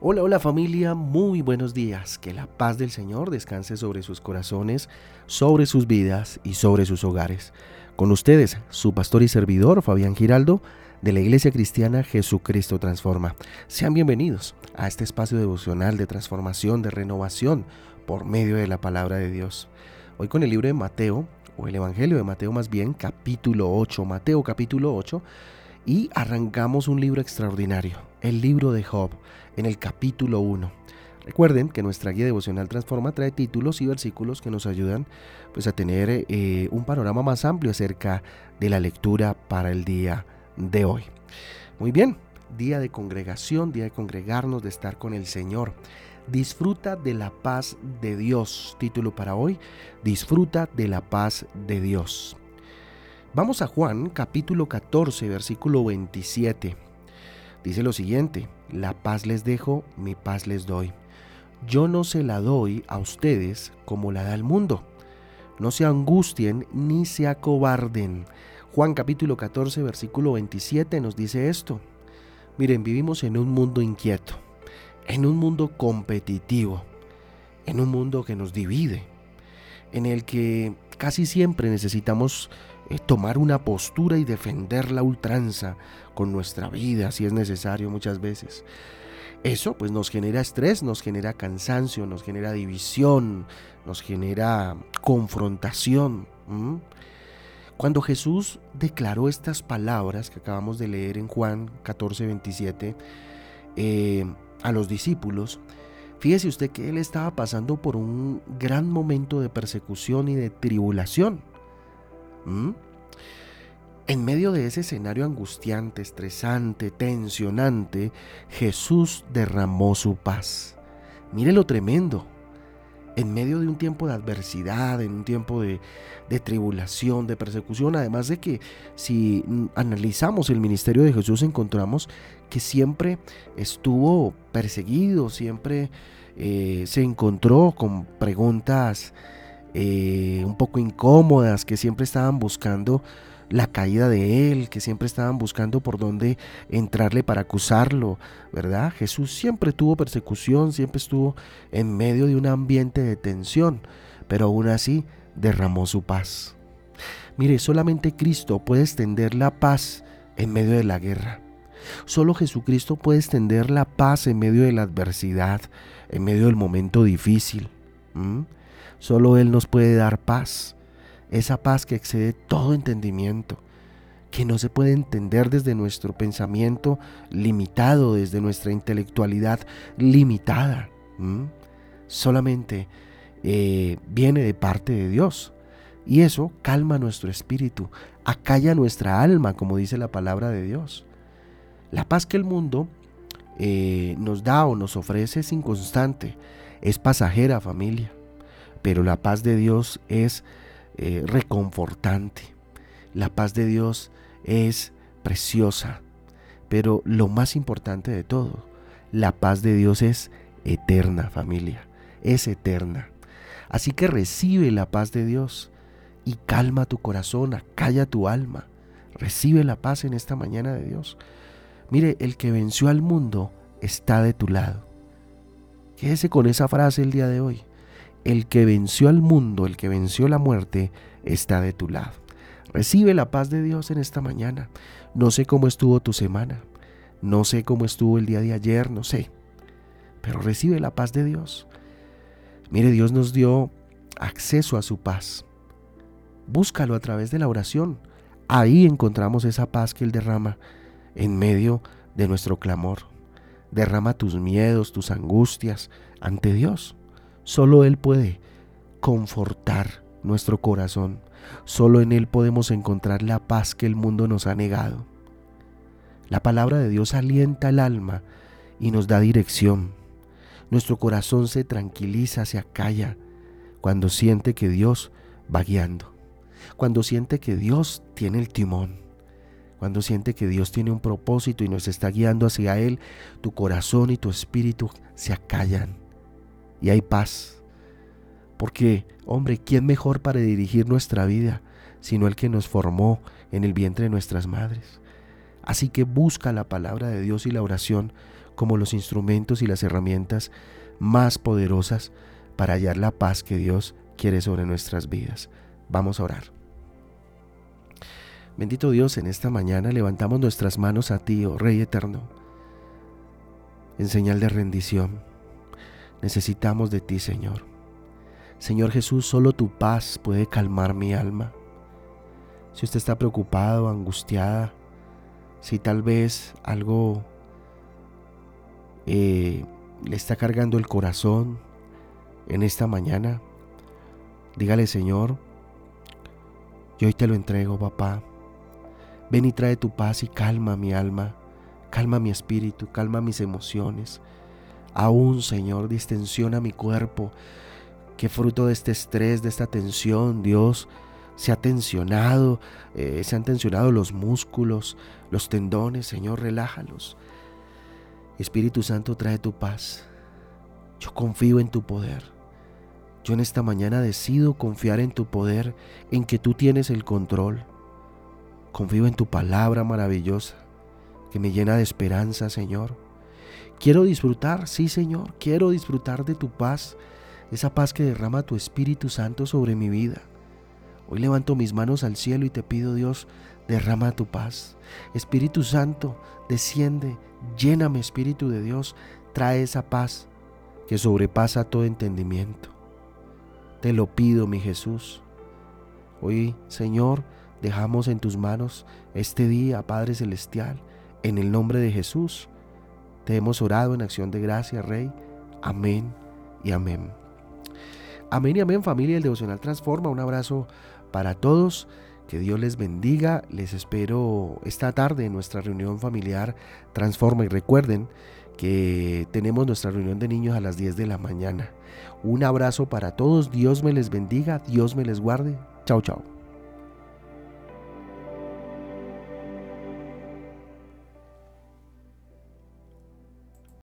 Hola, hola familia, muy buenos días. Que la paz del Señor descanse sobre sus corazones, sobre sus vidas y sobre sus hogares. Con ustedes, su pastor y servidor, Fabián Giraldo, de la Iglesia Cristiana Jesucristo Transforma. Sean bienvenidos a este espacio devocional de transformación, de renovación por medio de la palabra de Dios. Hoy con el libro de Mateo, o el Evangelio de Mateo más bien, capítulo 8, Mateo capítulo 8, y arrancamos un libro extraordinario, el libro de Job, en el capítulo 1. Recuerden que nuestra guía devocional Transforma trae títulos y versículos que nos ayudan pues, a tener eh, un panorama más amplio acerca de la lectura para el día de hoy. Muy bien, día de congregación, día de congregarnos, de estar con el Señor. Disfruta de la paz de Dios. Título para hoy, disfruta de la paz de Dios. Vamos a Juan capítulo 14 versículo 27. Dice lo siguiente, la paz les dejo, mi paz les doy. Yo no se la doy a ustedes como la da el mundo. No se angustien ni se acobarden. Juan capítulo 14 versículo 27 nos dice esto. Miren, vivimos en un mundo inquieto, en un mundo competitivo, en un mundo que nos divide, en el que casi siempre necesitamos eh, tomar una postura y defender la ultranza con nuestra vida, si es necesario muchas veces. Eso pues nos genera estrés, nos genera cansancio, nos genera división, nos genera confrontación. Cuando Jesús declaró estas palabras que acabamos de leer en Juan 14, 27 eh, a los discípulos, fíjese usted que él estaba pasando por un gran momento de persecución y de tribulación. ¿Mm? En medio de ese escenario angustiante, estresante, tensionante, Jesús derramó su paz. Mire lo tremendo. En medio de un tiempo de adversidad, en un tiempo de, de, tribulación, de persecución, además de que si analizamos el ministerio de Jesús encontramos que siempre estuvo perseguido, siempre eh, se encontró con preguntas eh, un poco incómodas, que siempre estaban buscando la caída de él, que siempre estaban buscando por dónde entrarle para acusarlo, ¿verdad? Jesús siempre tuvo persecución, siempre estuvo en medio de un ambiente de tensión, pero aún así derramó su paz. Mire, solamente Cristo puede extender la paz en medio de la guerra. Solo Jesucristo puede extender la paz en medio de la adversidad, en medio del momento difícil. Solo Él nos puede dar paz, esa paz que excede todo entendimiento, que no se puede entender desde nuestro pensamiento limitado, desde nuestra intelectualidad limitada. Solamente eh, viene de parte de Dios. Y eso calma nuestro espíritu, acalla nuestra alma, como dice la palabra de Dios. La paz que el mundo eh, nos da o nos ofrece es inconstante, es pasajera familia pero la paz de Dios es eh, reconfortante. La paz de Dios es preciosa. Pero lo más importante de todo, la paz de Dios es eterna familia, es eterna. Así que recibe la paz de Dios y calma tu corazón, acalla tu alma. Recibe la paz en esta mañana de Dios. Mire, el que venció al mundo está de tu lado. Quédese con esa frase el día de hoy. El que venció al mundo, el que venció la muerte, está de tu lado. Recibe la paz de Dios en esta mañana. No sé cómo estuvo tu semana, no sé cómo estuvo el día de ayer, no sé, pero recibe la paz de Dios. Mire, Dios nos dio acceso a su paz. Búscalo a través de la oración. Ahí encontramos esa paz que Él derrama en medio de nuestro clamor. Derrama tus miedos, tus angustias ante Dios. Solo Él puede confortar nuestro corazón. Solo en Él podemos encontrar la paz que el mundo nos ha negado. La palabra de Dios alienta el alma y nos da dirección. Nuestro corazón se tranquiliza, se acalla cuando siente que Dios va guiando. Cuando siente que Dios tiene el timón. Cuando siente que Dios tiene un propósito y nos está guiando hacia Él, tu corazón y tu espíritu se acallan y hay paz. Porque, hombre, ¿quién mejor para dirigir nuestra vida sino el que nos formó en el vientre de nuestras madres? Así que busca la palabra de Dios y la oración como los instrumentos y las herramientas más poderosas para hallar la paz que Dios quiere sobre nuestras vidas. Vamos a orar. Bendito Dios, en esta mañana levantamos nuestras manos a ti, oh Rey eterno, en señal de rendición. Necesitamos de ti, Señor. Señor Jesús, solo tu paz puede calmar mi alma. Si usted está preocupado, angustiada, si tal vez algo eh, le está cargando el corazón en esta mañana, dígale Señor, yo hoy te lo entrego, papá. Ven y trae tu paz y calma mi alma, calma mi espíritu, calma mis emociones. Aún, Señor, distensiona mi cuerpo, que fruto de este estrés, de esta tensión, Dios, se ha tensionado, eh, se han tensionado los músculos, los tendones, Señor, relájalos. Espíritu Santo, trae tu paz. Yo confío en tu poder. Yo en esta mañana decido confiar en tu poder, en que tú tienes el control. Confío en tu palabra maravillosa, que me llena de esperanza, Señor. Quiero disfrutar, sí, Señor, quiero disfrutar de tu paz, esa paz que derrama tu Espíritu Santo sobre mi vida. Hoy levanto mis manos al cielo y te pido, Dios, derrama tu paz. Espíritu Santo, desciende, lléname, Espíritu de Dios, trae esa paz que sobrepasa todo entendimiento. Te lo pido, mi Jesús. Hoy, Señor, dejamos en tus manos este día, Padre Celestial, en el nombre de Jesús. Te hemos orado en acción de gracia, Rey. Amén y amén. Amén y amén, familia del Devocional Transforma. Un abrazo para todos. Que Dios les bendiga. Les espero esta tarde en nuestra reunión familiar Transforma. Y recuerden que tenemos nuestra reunión de niños a las 10 de la mañana. Un abrazo para todos. Dios me les bendiga. Dios me les guarde. Chao, chao.